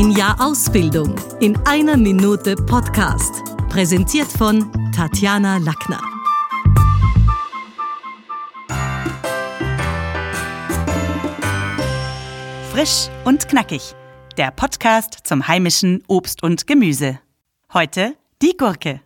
Ein Jahr Ausbildung in einer Minute Podcast. Präsentiert von Tatjana Lackner. Frisch und knackig. Der Podcast zum heimischen Obst und Gemüse. Heute die Gurke.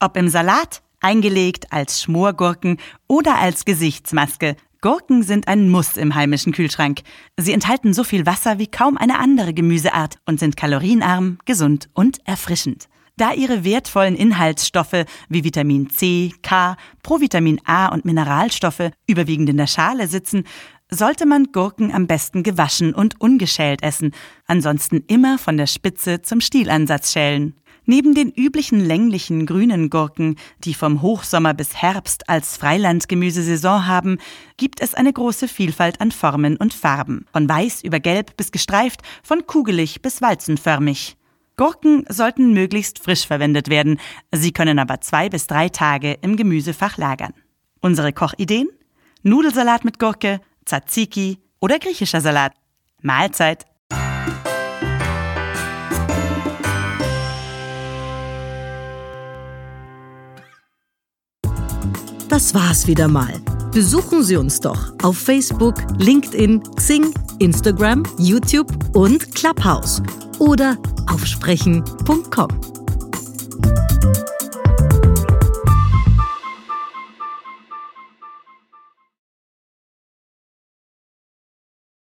Ob im Salat, eingelegt als Schmorgurken oder als Gesichtsmaske. Gurken sind ein Muss im heimischen Kühlschrank. Sie enthalten so viel Wasser wie kaum eine andere Gemüseart und sind kalorienarm, gesund und erfrischend. Da ihre wertvollen Inhaltsstoffe wie Vitamin C, K, Provitamin A und Mineralstoffe überwiegend in der Schale sitzen, sollte man Gurken am besten gewaschen und ungeschält essen, ansonsten immer von der Spitze zum Stielansatz schälen. Neben den üblichen länglichen grünen Gurken, die vom Hochsommer bis Herbst als Freilandgemüsesaison haben, gibt es eine große Vielfalt an Formen und Farben, von weiß über gelb bis gestreift, von kugelig bis walzenförmig. Gurken sollten möglichst frisch verwendet werden, sie können aber zwei bis drei Tage im Gemüsefach lagern. Unsere Kochideen? Nudelsalat mit Gurke, Tzatziki oder griechischer Salat. Mahlzeit! das war's wieder mal. Besuchen Sie uns doch auf Facebook, LinkedIn, Xing, Instagram, YouTube und Clubhouse oder auf sprechen.com.